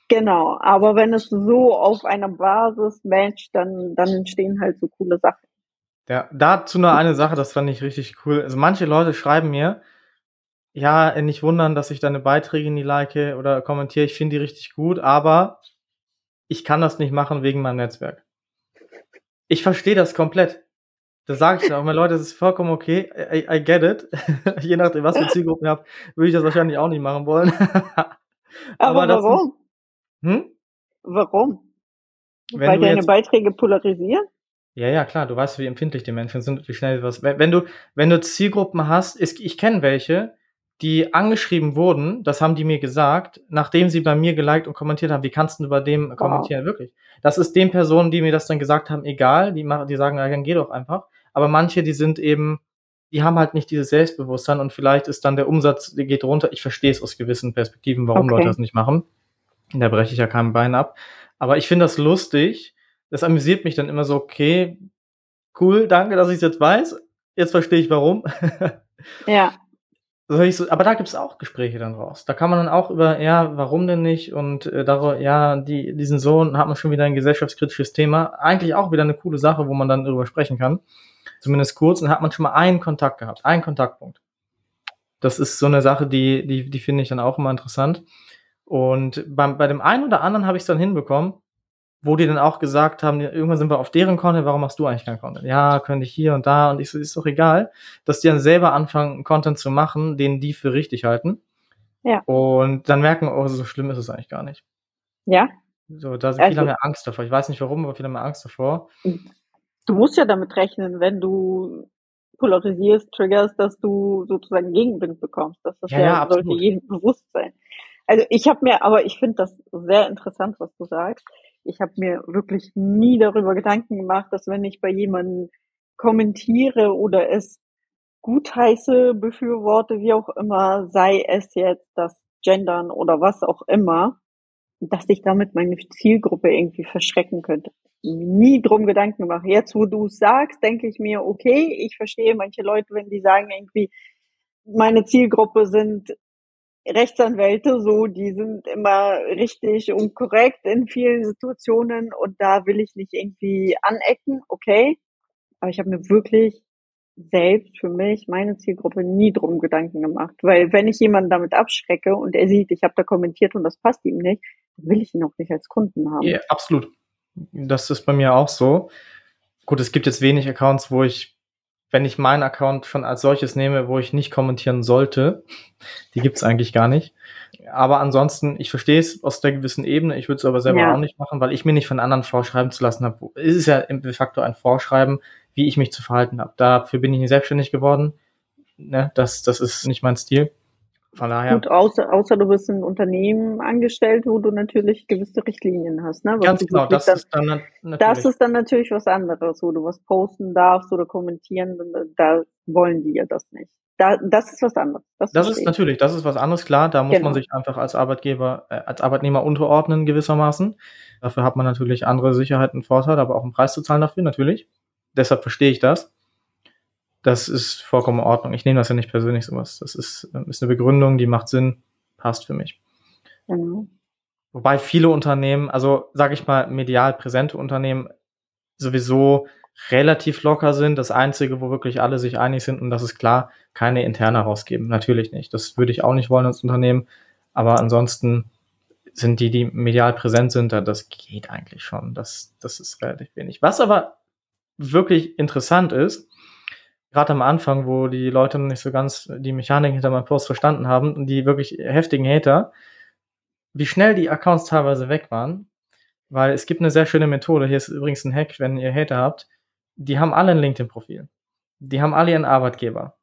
Genau, aber wenn es so auf einer Basis matcht, dann, dann entstehen halt so coole Sachen. Ja, dazu nur eine Sache, das fand ich richtig cool. Also manche Leute schreiben mir, ja, nicht wundern, dass ich deine Beiträge nie like oder kommentiere, ich finde die richtig gut, aber ich kann das nicht machen wegen meinem Netzwerk. Ich verstehe das komplett. Da sage ich dann auch mal, Leute, das ist vollkommen okay, I, I get it. Je nachdem, was für Zielgruppen ihr habt, würde ich das wahrscheinlich auch nicht machen wollen. aber, aber warum? Hm? Warum? Wenn Weil deine Beiträge polarisieren? Ja, ja, klar, du weißt, wie empfindlich die Menschen sind, wie schnell was. Wenn du, wenn du Zielgruppen hast, ist, ich kenne welche, die angeschrieben wurden, das haben die mir gesagt, nachdem sie bei mir geliked und kommentiert haben, wie kannst du bei dem wow. kommentieren? Wirklich. Das ist den Personen, die mir das dann gesagt haben, egal, die machen, die sagen, ja, dann geh doch einfach. Aber manche, die sind eben, die haben halt nicht dieses Selbstbewusstsein und vielleicht ist dann der Umsatz, der geht runter. Ich verstehe es aus gewissen Perspektiven, warum okay. Leute das nicht machen. Da breche ich ja kein Bein ab. Aber ich finde das lustig. Das amüsiert mich dann immer so, okay, cool, danke, dass ich es jetzt weiß. Jetzt verstehe ich warum. ja. So, aber da gibt es auch Gespräche dann raus. Da kann man dann auch über, ja, warum denn nicht? Und äh, darüber, ja, die, diesen Sohn hat man schon wieder ein gesellschaftskritisches Thema. Eigentlich auch wieder eine coole Sache, wo man dann darüber sprechen kann. Zumindest kurz. Und hat man schon mal einen Kontakt gehabt, einen Kontaktpunkt. Das ist so eine Sache, die, die, die finde ich dann auch immer interessant. Und beim, bei dem einen oder anderen habe ich es dann hinbekommen, wo die dann auch gesagt haben, irgendwann sind wir auf deren Content, warum machst du eigentlich kein Content? Ja, könnte ich hier und da und ich so, ist doch egal, dass die dann selber anfangen, Content zu machen, den die für richtig halten. Ja. Und dann merken, oh, so schlimm ist es eigentlich gar nicht. Ja. So, da sind also, viele mehr Angst davor. Ich weiß nicht warum, aber viele mehr Angst davor. Du musst ja damit rechnen, wenn du polarisierst, triggerst, dass du sozusagen Gegenwind bekommst. Das ist ja, ja, ja sollte jedem bewusst sein. Also ich habe mir, aber ich finde das sehr interessant, was du sagst ich habe mir wirklich nie darüber Gedanken gemacht, dass wenn ich bei jemandem kommentiere oder es gutheiße, befürworte, wie auch immer, sei es jetzt das Gendern oder was auch immer, dass ich damit meine Zielgruppe irgendwie verschrecken könnte. Nie drum Gedanken gemacht. Jetzt, wo du es sagst, denke ich mir, okay, ich verstehe manche Leute, wenn die sagen irgendwie, meine Zielgruppe sind Rechtsanwälte so, die sind immer richtig und korrekt in vielen Situationen und da will ich nicht irgendwie anecken, okay. Aber ich habe mir wirklich selbst für mich, meine Zielgruppe, nie drum Gedanken gemacht. Weil wenn ich jemanden damit abschrecke und er sieht, ich habe da kommentiert und das passt ihm nicht, dann will ich ihn auch nicht als Kunden haben. Ja, absolut. Das ist bei mir auch so. Gut, es gibt jetzt wenig Accounts, wo ich wenn ich meinen Account schon als solches nehme, wo ich nicht kommentieren sollte. Die gibt's eigentlich gar nicht. Aber ansonsten, ich verstehe es aus der gewissen Ebene. Ich würde es aber selber ja. auch nicht machen, weil ich mir nicht von anderen vorschreiben zu lassen habe. Es ist ja de facto ein Vorschreiben, wie ich mich zu verhalten habe. Dafür bin ich nicht selbstständig geworden. Ne? Das, das ist nicht mein Stil. Von daher. Gut, außer, außer du bist ein Unternehmen angestellt, wo du natürlich gewisse Richtlinien hast. Ne? Ganz genau, das dann, ist dann natürlich. Das ist dann natürlich was anderes, wo du was posten darfst oder kommentieren, da wollen die ja das nicht. Da, das ist was anderes. Das, das ist natürlich, das ist was anderes, klar. Da muss genau. man sich einfach als Arbeitgeber, äh, als Arbeitnehmer unterordnen gewissermaßen. Dafür hat man natürlich andere Sicherheiten, Vorteile, aber auch einen Preis zu zahlen dafür, natürlich. Deshalb verstehe ich das das ist vollkommen in Ordnung. Ich nehme das ja nicht persönlich sowas. Das ist, ist eine Begründung, die macht Sinn, passt für mich. Mhm. Wobei viele Unternehmen, also sage ich mal, medial präsente Unternehmen sowieso relativ locker sind. Das Einzige, wo wirklich alle sich einig sind, und das ist klar, keine interne rausgeben. Natürlich nicht. Das würde ich auch nicht wollen als Unternehmen. Aber ansonsten sind die, die medial präsent sind, das geht eigentlich schon. Das, das ist relativ wenig. Was aber wirklich interessant ist, gerade am Anfang, wo die Leute noch nicht so ganz die Mechanik hinter meinem Post verstanden haben, die wirklich heftigen Hater, wie schnell die Accounts teilweise weg waren. Weil es gibt eine sehr schöne Methode, hier ist übrigens ein Hack, wenn ihr Hater habt, die haben alle ein LinkedIn-Profil. Die haben alle ihren Arbeitgeber.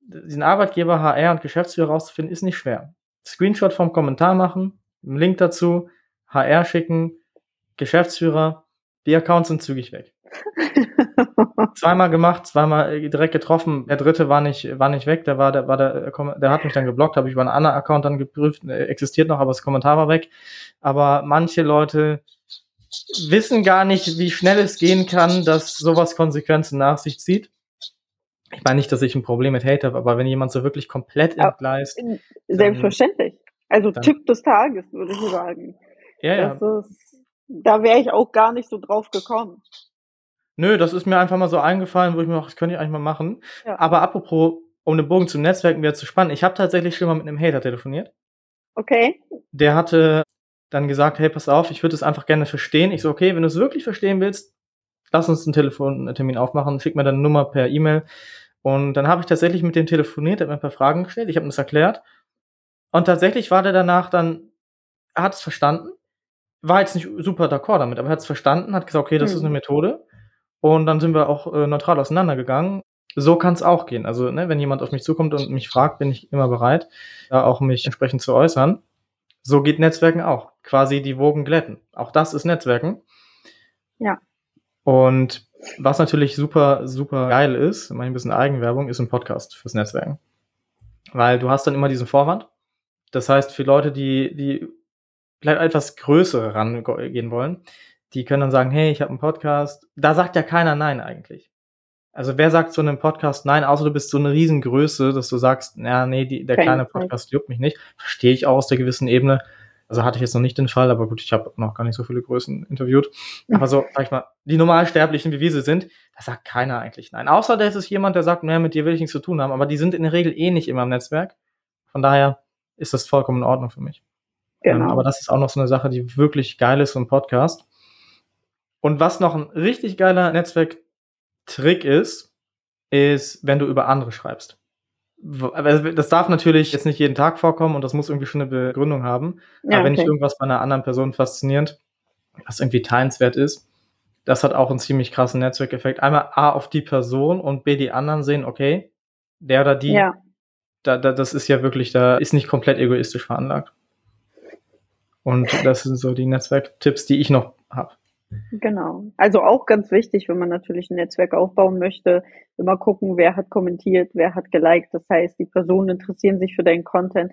Diesen Arbeitgeber, HR und Geschäftsführer rauszufinden, ist nicht schwer. Screenshot vom Kommentar machen, einen Link dazu, HR schicken, Geschäftsführer, die Accounts sind zügig weg. Zweimal gemacht, zweimal äh, direkt getroffen. Der dritte war nicht, war nicht weg, der war, der war der, äh, der hat mich dann geblockt, habe ich über einen anderen Account dann geprüft, äh, existiert noch, aber das Kommentar war weg. Aber manche Leute wissen gar nicht, wie schnell es gehen kann, dass sowas Konsequenzen nach sich zieht. Ich meine nicht, dass ich ein Problem mit Hate habe, aber wenn jemand so wirklich komplett entgleist. Selbstverständlich. also Tipp des Tages, würde ich sagen. Ja, ja. Ist, da wäre ich auch gar nicht so drauf gekommen. Nö, das ist mir einfach mal so eingefallen, wo ich mir auch, das könnte ich eigentlich mal machen. Ja. Aber apropos, um den Bogen zum Netzwerken wieder zu spannen, ich habe tatsächlich schon mal mit einem Hater telefoniert. Okay. Der hatte dann gesagt, hey, pass auf, ich würde es einfach gerne verstehen. Ich so, okay, wenn du es wirklich verstehen willst, lass uns einen Telefontermin aufmachen, schick mir deine Nummer per E-Mail. Und dann habe ich tatsächlich mit dem telefoniert, hat mir ein paar Fragen gestellt, ich habe ihm das erklärt. Und tatsächlich war der danach dann, er hat es verstanden, war jetzt nicht super d'accord damit, aber er hat es verstanden, hat gesagt, okay, das hm. ist eine Methode. Und dann sind wir auch äh, neutral auseinandergegangen. So kann es auch gehen. Also, ne, wenn jemand auf mich zukommt und mich fragt, bin ich immer bereit, da auch mich entsprechend zu äußern. So geht Netzwerken auch. Quasi die Wogen glätten. Auch das ist Netzwerken. Ja. Und was natürlich super, super geil ist, mal ein bisschen Eigenwerbung, ist ein Podcast fürs Netzwerken. Weil du hast dann immer diesen Vorwand. Das heißt, für Leute, die, die vielleicht etwas größere rangehen wollen, die können dann sagen, hey, ich habe einen Podcast. Da sagt ja keiner Nein eigentlich. Also wer sagt zu einem Podcast Nein, außer du bist so eine Riesengröße, dass du sagst, ja, nee, die, der Kein kleine Podcast juckt mich nicht. Verstehe ich auch aus der gewissen Ebene. Also hatte ich jetzt noch nicht den Fall, aber gut, ich habe noch gar nicht so viele Größen interviewt. Aber so, sag ich mal, die Normalsterblichen, wie wir sie sind, da sagt keiner eigentlich nein. Außer das ist jemand, der sagt, naja, mit dir will ich nichts zu tun haben. Aber die sind in der Regel eh nicht immer im Netzwerk. Von daher ist das vollkommen in Ordnung für mich. Genau. Ähm, aber das ist auch noch so eine Sache, die wirklich geil ist, so ein Podcast. Und was noch ein richtig geiler Netzwerk-Trick ist, ist, wenn du über andere schreibst. Also, das darf natürlich jetzt nicht jeden Tag vorkommen und das muss irgendwie schon eine Begründung haben. Ja, Aber wenn okay. ich irgendwas bei einer anderen Person faszinierend, was irgendwie teilenswert ist, das hat auch einen ziemlich krassen Netzwerkeffekt. Einmal A auf die Person und B die anderen sehen, okay, der oder die, ja. da, da, das ist ja wirklich, da ist nicht komplett egoistisch veranlagt. Und das sind so die Netzwerktipps, die ich noch habe. Genau. Also auch ganz wichtig, wenn man natürlich ein Netzwerk aufbauen möchte, immer gucken, wer hat kommentiert, wer hat geliked. Das heißt, die Personen interessieren sich für deinen Content.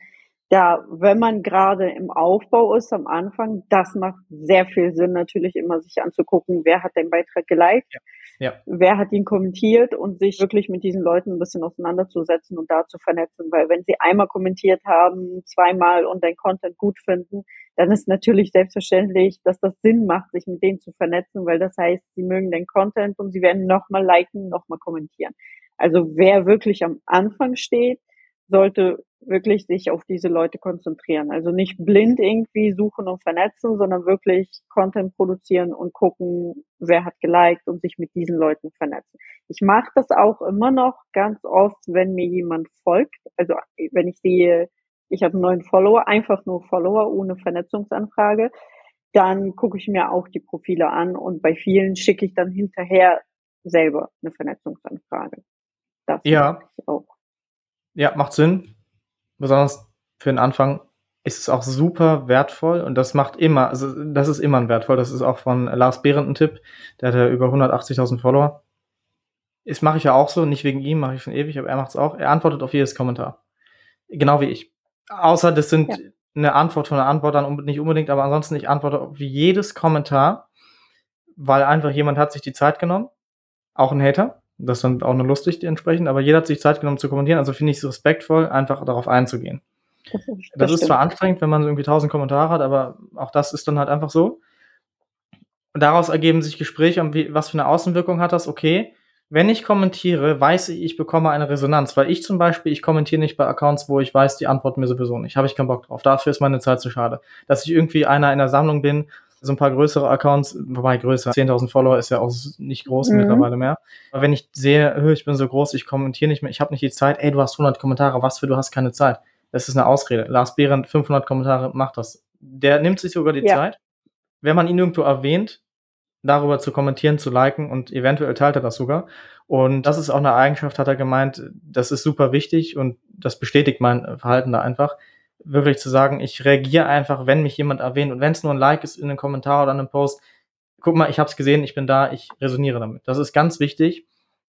Da, wenn man gerade im Aufbau ist am Anfang, das macht sehr viel Sinn, natürlich immer sich anzugucken, wer hat den Beitrag geliked, ja. Ja. wer hat ihn kommentiert und sich wirklich mit diesen Leuten ein bisschen auseinanderzusetzen und da zu vernetzen. Weil wenn sie einmal kommentiert haben, zweimal und dein Content gut finden, dann ist natürlich selbstverständlich, dass das Sinn macht, sich mit denen zu vernetzen, weil das heißt, sie mögen den Content und sie werden nochmal liken, nochmal kommentieren. Also wer wirklich am Anfang steht, sollte wirklich sich auf diese Leute konzentrieren. Also nicht blind irgendwie suchen und vernetzen, sondern wirklich Content produzieren und gucken, wer hat geliked und sich mit diesen Leuten vernetzen. Ich mache das auch immer noch ganz oft, wenn mir jemand folgt. Also wenn ich sehe, ich habe einen neuen Follower, einfach nur Follower ohne Vernetzungsanfrage, dann gucke ich mir auch die Profile an und bei vielen schicke ich dann hinterher selber eine Vernetzungsanfrage. Das ja. auch. Ja, macht Sinn. Besonders für den Anfang ist es auch super wertvoll und das macht immer, also das ist immer ein wertvoll. Das ist auch von Lars Behrendt ein Tipp. Der hat ja über 180.000 Follower. Das mache ich ja auch so, nicht wegen ihm, mache ich schon ewig, aber er macht es auch. Er antwortet auf jedes Kommentar. Genau wie ich. Außer das sind ja. eine Antwort von einer Antwort dann nicht unbedingt, aber ansonsten ich antworte auf jedes Kommentar, weil einfach jemand hat sich die Zeit genommen, auch ein Hater, das ist dann auch nur lustig entsprechend, aber jeder hat sich Zeit genommen zu kommentieren, also finde ich es respektvoll, einfach darauf einzugehen. Das, das, das ist zwar anstrengend, wenn man irgendwie tausend Kommentare hat, aber auch das ist dann halt einfach so. Und daraus ergeben sich Gespräche, um wie, was für eine Außenwirkung hat das, okay, wenn ich kommentiere, weiß ich, ich bekomme eine Resonanz, weil ich zum Beispiel, ich kommentiere nicht bei Accounts, wo ich weiß, die antworten mir sowieso nicht. Habe ich keinen Bock drauf. Dafür ist meine Zeit zu schade. Dass ich irgendwie einer in der Sammlung bin, so ein paar größere Accounts, wobei größer, 10.000 Follower ist ja auch nicht groß mhm. mittlerweile mehr. Aber wenn ich sehe, ich bin so groß, ich kommentiere nicht mehr, ich habe nicht die Zeit, ey, du hast 100 Kommentare, was für, du hast keine Zeit. Das ist eine Ausrede. Lars Behrendt, 500 Kommentare, macht das. Der nimmt sich sogar die ja. Zeit. Wenn man ihn irgendwo erwähnt, darüber zu kommentieren, zu liken und eventuell teilt er das sogar. Und das ist auch eine Eigenschaft, hat er gemeint, das ist super wichtig und das bestätigt mein Verhalten da einfach. Wirklich zu sagen, ich reagiere einfach, wenn mich jemand erwähnt und wenn es nur ein Like ist in einem Kommentar oder in einem Post, guck mal, ich habe es gesehen, ich bin da, ich resoniere damit. Das ist ganz wichtig,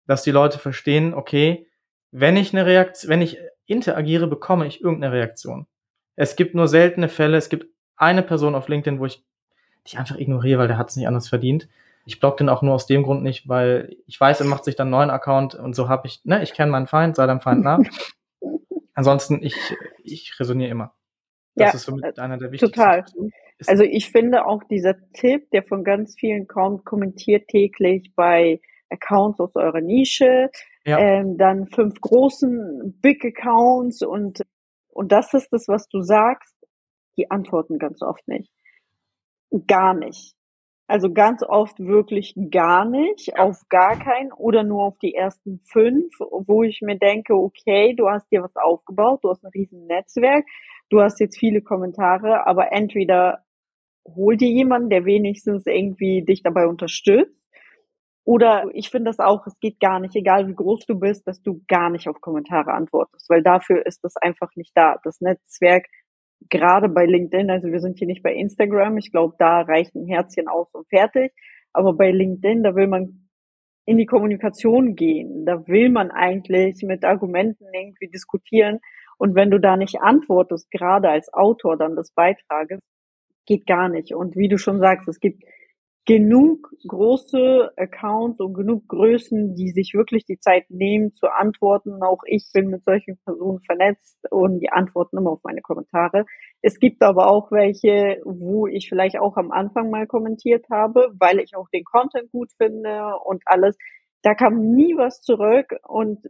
dass die Leute verstehen, okay, wenn ich eine Reaktion, wenn ich interagiere, bekomme ich irgendeine Reaktion. Es gibt nur seltene Fälle, es gibt eine Person auf LinkedIn, wo ich die ich einfach ignoriere, weil der hat es nicht anders verdient. Ich block den auch nur aus dem Grund nicht, weil ich weiß, er macht sich dann einen neuen Account und so habe ich, ne, ich kenne meinen Feind, sei deinem Feind nach. Ansonsten, ich, ich resoniere immer. Das ja, ist somit einer der wichtigsten. Total. Also ich finde auch dieser Tipp, der von ganz vielen kommt, kommentiert täglich bei Accounts aus eurer Nische, ja. ähm, dann fünf großen Big Accounts und, und das ist das, was du sagst, die antworten ganz oft nicht gar nicht. Also ganz oft wirklich gar nicht, auf gar keinen oder nur auf die ersten fünf, wo ich mir denke, okay, du hast dir was aufgebaut, du hast ein riesen Netzwerk, du hast jetzt viele Kommentare, aber entweder hol dir jemanden, der wenigstens irgendwie dich dabei unterstützt, Oder ich finde das auch, es geht gar nicht, egal wie groß du bist, dass du gar nicht auf Kommentare antwortest, weil dafür ist das einfach nicht da. Das Netzwerk, gerade bei LinkedIn, also wir sind hier nicht bei Instagram, ich glaube, da reicht ein Herzchen aus und fertig. Aber bei LinkedIn, da will man in die Kommunikation gehen. Da will man eigentlich mit Argumenten irgendwie diskutieren. Und wenn du da nicht antwortest, gerade als Autor dann des Beitrages, geht gar nicht. Und wie du schon sagst, es gibt genug große Accounts und genug Größen, die sich wirklich die Zeit nehmen zu antworten. Auch ich bin mit solchen Personen vernetzt und die antworten immer auf meine Kommentare. Es gibt aber auch welche, wo ich vielleicht auch am Anfang mal kommentiert habe, weil ich auch den Content gut finde und alles. Da kam nie was zurück und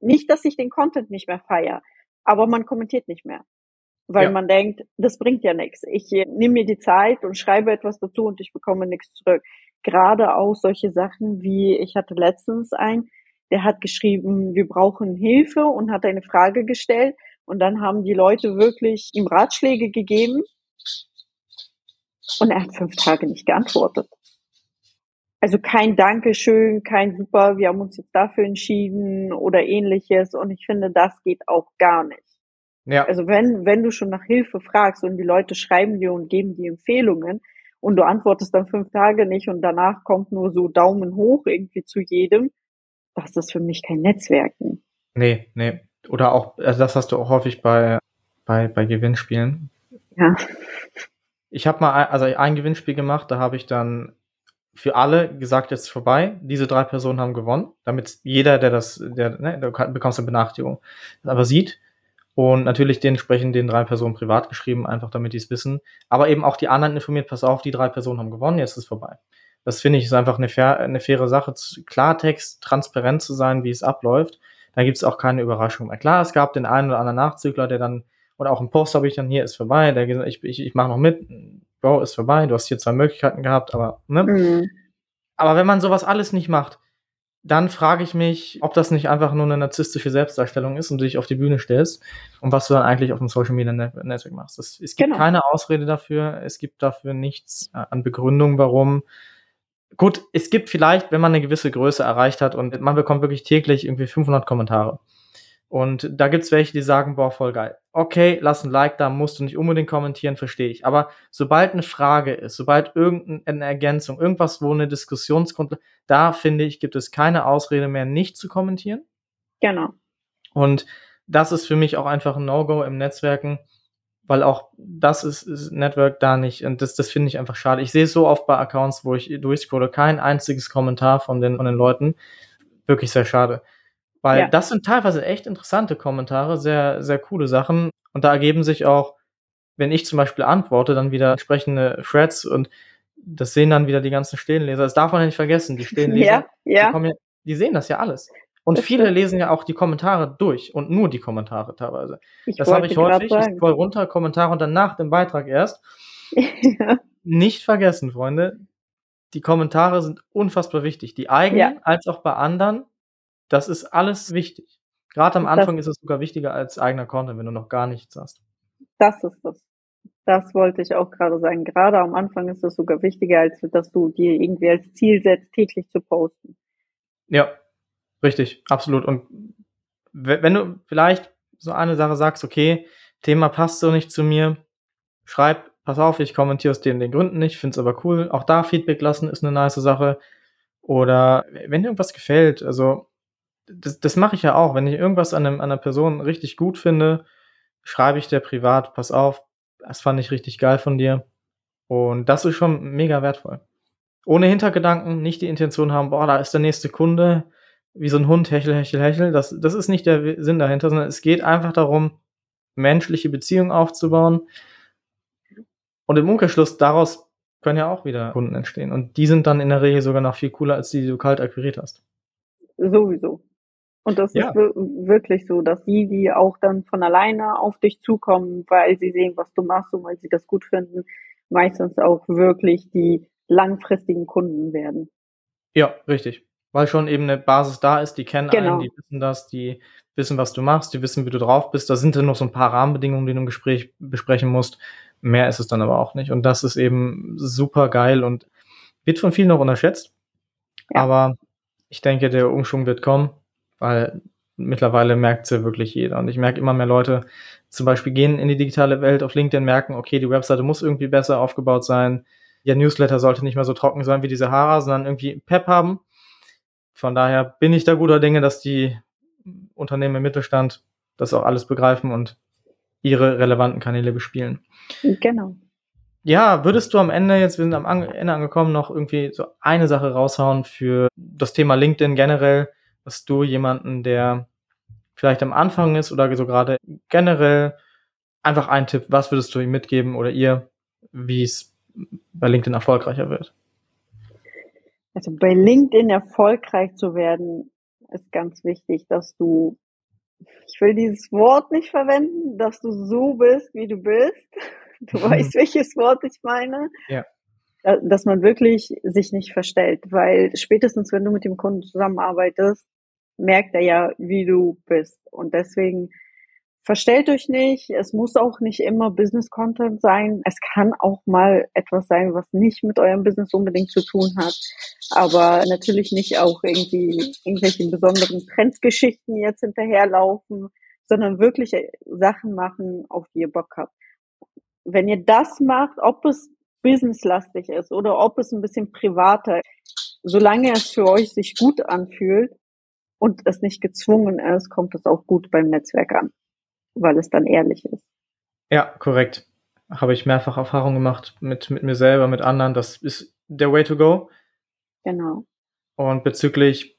nicht, dass ich den Content nicht mehr feiere, aber man kommentiert nicht mehr weil ja. man denkt, das bringt ja nichts. Ich äh, nehme mir die Zeit und schreibe etwas dazu und ich bekomme nichts zurück. Gerade auch solche Sachen wie, ich hatte letztens einen, der hat geschrieben, wir brauchen Hilfe und hat eine Frage gestellt und dann haben die Leute wirklich ihm Ratschläge gegeben und er hat fünf Tage nicht geantwortet. Also kein Dankeschön, kein Super, wir haben uns jetzt dafür entschieden oder ähnliches und ich finde, das geht auch gar nicht. Ja. Also wenn, wenn du schon nach Hilfe fragst und die Leute schreiben dir und geben dir Empfehlungen und du antwortest dann fünf Tage nicht und danach kommt nur so Daumen hoch irgendwie zu jedem, das ist für mich kein Netzwerken. Nee, nee. Oder auch, also das hast du auch häufig bei, bei, bei Gewinnspielen. Ja. Ich habe mal also ein Gewinnspiel gemacht, da habe ich dann für alle gesagt, jetzt ist vorbei. Diese drei Personen haben gewonnen, damit jeder, der das, der, ne, du bekommst eine Benachrichtigung, das aber sieht. Und natürlich dementsprechend den drei Personen privat geschrieben, einfach damit die es wissen. Aber eben auch die anderen informiert, pass auf, die drei Personen haben gewonnen, jetzt ist es vorbei. Das finde ich ist einfach eine, fair, eine faire Sache, Klartext, transparent zu sein, wie es abläuft. Da gibt es auch keine Überraschung mehr. Klar, es gab den einen oder anderen Nachzügler, der dann, oder auch ein Post habe ich dann, hier ist vorbei, der gesagt, ich, ich, ich mache noch mit, Bro, ist vorbei, du hast hier zwei Möglichkeiten gehabt, aber, ne? Mhm. Aber wenn man sowas alles nicht macht, dann frage ich mich, ob das nicht einfach nur eine narzisstische Selbstdarstellung ist und du dich auf die Bühne stellst und was du dann eigentlich auf dem Social Media Netzwerk machst. Das, es gibt genau. keine Ausrede dafür, es gibt dafür nichts äh, an Begründung, warum. Gut, es gibt vielleicht, wenn man eine gewisse Größe erreicht hat und man bekommt wirklich täglich irgendwie 500 Kommentare und da gibt's welche, die sagen, boah, voll geil. Okay, lass ein Like da, musst du nicht unbedingt kommentieren, verstehe ich. Aber sobald eine Frage ist, sobald irgendeine Ergänzung, irgendwas, wo eine Diskussionsgrundlage, da finde ich, gibt es keine Ausrede mehr, nicht zu kommentieren. Genau. Und das ist für mich auch einfach ein No-Go im Netzwerken, weil auch das ist, ist Network da nicht. Und das, das finde ich einfach schade. Ich sehe es so oft bei Accounts, wo ich durchscrolle, kein einziges Kommentar von den, von den Leuten. Wirklich sehr schade. Weil ja. das sind teilweise echt interessante Kommentare, sehr, sehr coole Sachen. Und da ergeben sich auch, wenn ich zum Beispiel antworte, dann wieder entsprechende Threads und das sehen dann wieder die ganzen Stehenleser. Das darf man ja nicht vergessen. Die Stehenleser, ja, ja. Die, ja, die sehen das ja alles. Und das viele stimmt. lesen ja auch die Kommentare durch und nur die Kommentare teilweise. Ich das habe ich häufig. Ich scroll runter, Kommentare und dann nach dem Beitrag erst. ja. Nicht vergessen, Freunde. Die Kommentare sind unfassbar wichtig. Die eigenen ja. als auch bei anderen. Das ist alles wichtig. Gerade am Anfang das, ist es sogar wichtiger als eigener Content, wenn du noch gar nichts hast. Das ist das. Das wollte ich auch gerade sagen. Gerade am Anfang ist es sogar wichtiger, als dass du dir irgendwie als Ziel setzt, täglich zu posten. Ja, richtig, absolut. Und wenn du vielleicht so eine Sache sagst, okay, Thema passt so nicht zu mir, schreib, pass auf, ich kommentiere aus den, den Gründen nicht, finde es aber cool. Auch da Feedback lassen ist eine nice Sache. Oder wenn dir irgendwas gefällt, also das, das mache ich ja auch. Wenn ich irgendwas an, einem, an einer Person richtig gut finde, schreibe ich der privat, pass auf, das fand ich richtig geil von dir. Und das ist schon mega wertvoll. Ohne Hintergedanken, nicht die Intention haben, boah, da ist der nächste Kunde, wie so ein Hund, hechel, hechel, hechel. Das, das ist nicht der Sinn dahinter, sondern es geht einfach darum, menschliche Beziehungen aufzubauen. Und im Umkehrschluss daraus können ja auch wieder Kunden entstehen. Und die sind dann in der Regel sogar noch viel cooler, als die, die du kalt akquiriert hast. Sowieso. Und das ja. ist wirklich so, dass die, die auch dann von alleine auf dich zukommen, weil sie sehen, was du machst und weil sie das gut finden, meistens auch wirklich die langfristigen Kunden werden. Ja, richtig. Weil schon eben eine Basis da ist, die kennen genau. einen, die wissen das, die wissen, was du machst, die wissen, wie du drauf bist. Da sind dann noch so ein paar Rahmenbedingungen, die du im Gespräch besprechen musst. Mehr ist es dann aber auch nicht. Und das ist eben super geil und wird von vielen noch unterschätzt. Ja. Aber ich denke, der Umschwung wird kommen, weil mittlerweile merkt es ja wirklich jeder. Und ich merke immer mehr Leute, zum Beispiel gehen in die digitale Welt auf LinkedIn, merken, okay, die Webseite muss irgendwie besser aufgebaut sein. Ihr Newsletter sollte nicht mehr so trocken sein wie die Sahara, sondern irgendwie Pep haben. Von daher bin ich da guter Dinge, dass die Unternehmen im Mittelstand das auch alles begreifen und ihre relevanten Kanäle bespielen. Genau. Ja, würdest du am Ende, jetzt wir sind am Ende angekommen, noch irgendwie so eine Sache raushauen für das Thema LinkedIn generell, dass du jemanden, der vielleicht am Anfang ist oder so gerade generell einfach einen Tipp, was würdest du ihm mitgeben oder ihr, wie es bei LinkedIn erfolgreicher wird? Also bei LinkedIn erfolgreich zu werden, ist ganz wichtig, dass du, ich will dieses Wort nicht verwenden, dass du so bist, wie du bist. Du weißt, welches Wort ich meine. Ja. Dass man wirklich sich nicht verstellt, weil spätestens, wenn du mit dem Kunden zusammenarbeitest, merkt er ja, wie du bist. Und deswegen verstellt euch nicht. Es muss auch nicht immer Business Content sein. Es kann auch mal etwas sein, was nicht mit eurem Business unbedingt zu tun hat. Aber natürlich nicht auch irgendwie irgendwelche besonderen Trendgeschichten jetzt hinterherlaufen, sondern wirklich Sachen machen, auf die ihr Bock habt wenn ihr das macht, ob es businesslastig ist oder ob es ein bisschen privater, solange es für euch sich gut anfühlt und es nicht gezwungen ist, kommt es auch gut beim Netzwerk an, weil es dann ehrlich ist. Ja, korrekt. Habe ich mehrfach Erfahrung gemacht mit, mit mir selber, mit anderen. Das ist der Way to go. Genau. Und bezüglich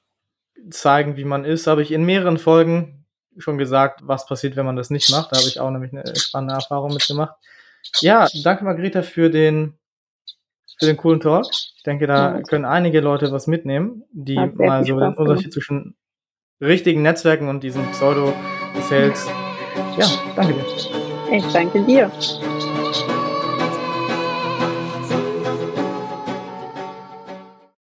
zeigen, wie man ist, habe ich in mehreren Folgen schon gesagt, was passiert, wenn man das nicht macht. Da habe ich auch nämlich eine spannende Erfahrung mitgemacht. Ja, danke Margarita für den, für den coolen Talk. Ich denke, da ja. können einige Leute was mitnehmen, die mal so den Unterschied zwischen richtigen Netzwerken und diesen Pseudo-Sales. Ja, danke dir. Ich danke dir.